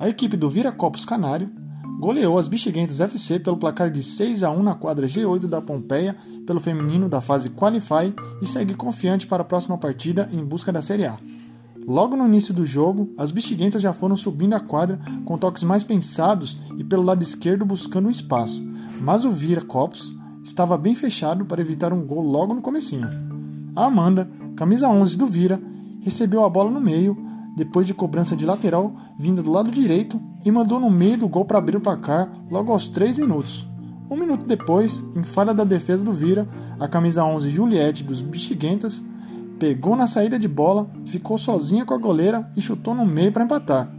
A equipe do Viracopos Canário goleou as Bexiguentas FC pelo placar de 6 a 1 na quadra G8 da Pompeia pelo feminino da fase Qualify e segue confiante para a próxima partida em busca da Série A. Logo no início do jogo, as Bexiguentas já foram subindo a quadra com toques mais pensados e pelo lado esquerdo buscando um espaço, mas o Vira Copos estava bem fechado para evitar um gol logo no comecinho. A Amanda, camisa 11 do Vira, recebeu a bola no meio, depois de cobrança de lateral vinda do lado direito e mandou no meio do gol para abrir o placar logo aos 3 minutos. Um minuto depois, em falha da defesa do Vira, a camisa 11 Juliette dos Bexiguentas pegou na saída de bola, ficou sozinha com a goleira e chutou no meio para empatar.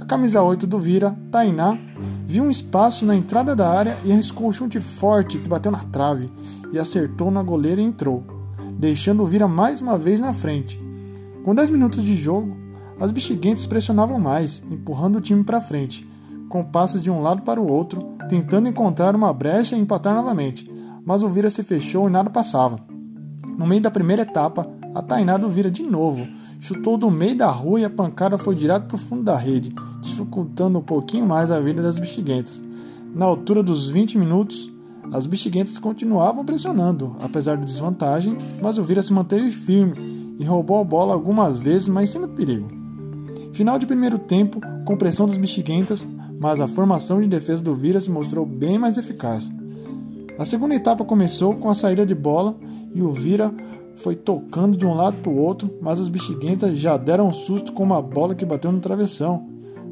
A camisa 8 do Vira, Tainá, viu um espaço na entrada da área e arriscou um chute forte que bateu na trave e acertou na goleira e entrou, deixando o Vira mais uma vez na frente. Com 10 minutos de jogo, as bexiguentas pressionavam mais, empurrando o time para frente, com passes de um lado para o outro, tentando encontrar uma brecha e empatar novamente, mas o Vira se fechou e nada passava. No meio da primeira etapa, a Tainá do Vira de novo, chutou do meio da rua e a pancada foi direto para o fundo da rede, dificultando um pouquinho mais a vida das bexiguentas. Na altura dos 20 minutos, as bexiguentas continuavam pressionando, apesar da desvantagem, mas o Vira se manteve firme e roubou a bola algumas vezes, mas sem perigo. Final de primeiro tempo, com pressão dos bexiguentas, mas a formação de defesa do Vira se mostrou bem mais eficaz. A segunda etapa começou com a saída de bola e o Vira foi tocando de um lado para o outro, mas as bexiguentas já deram um susto com uma bola que bateu no travessão.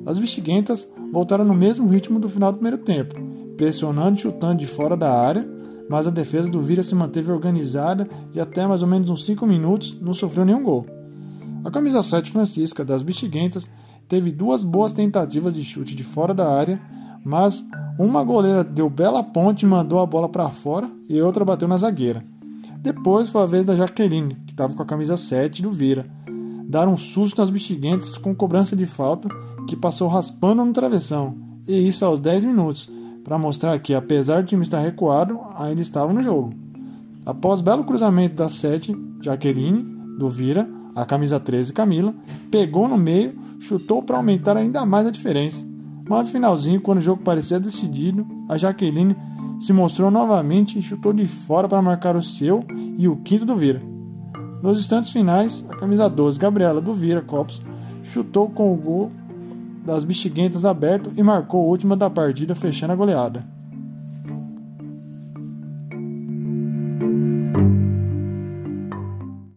As bexiguentas voltaram no mesmo ritmo do final do primeiro tempo, pressionando e chutando de fora da área, mas a defesa do Vira se manteve organizada e até mais ou menos uns 5 minutos não sofreu nenhum gol. A camisa 7 Francisca das Bexiguentas teve duas boas tentativas de chute de fora da área, mas uma goleira deu bela ponte e mandou a bola para fora e outra bateu na zagueira. Depois foi a vez da Jaqueline, que estava com a camisa 7 do Vira. Dar um susto nas bexiguentas com cobrança de falta que passou raspando no travessão, e isso aos 10 minutos, para mostrar que, apesar do time estar recuado, ainda estava no jogo. Após belo cruzamento da 7, Jaqueline, do Vira, a camisa 13 Camila, pegou no meio, chutou para aumentar ainda mais a diferença. Mas no finalzinho, quando o jogo parecia decidido, a Jaqueline se mostrou novamente e chutou de fora para marcar o seu e o quinto do Vira. Nos instantes finais, a camisa 12 Gabriela do Vira Copos chutou com o gol das bexiguentas aberto e marcou a última da partida, fechando a goleada.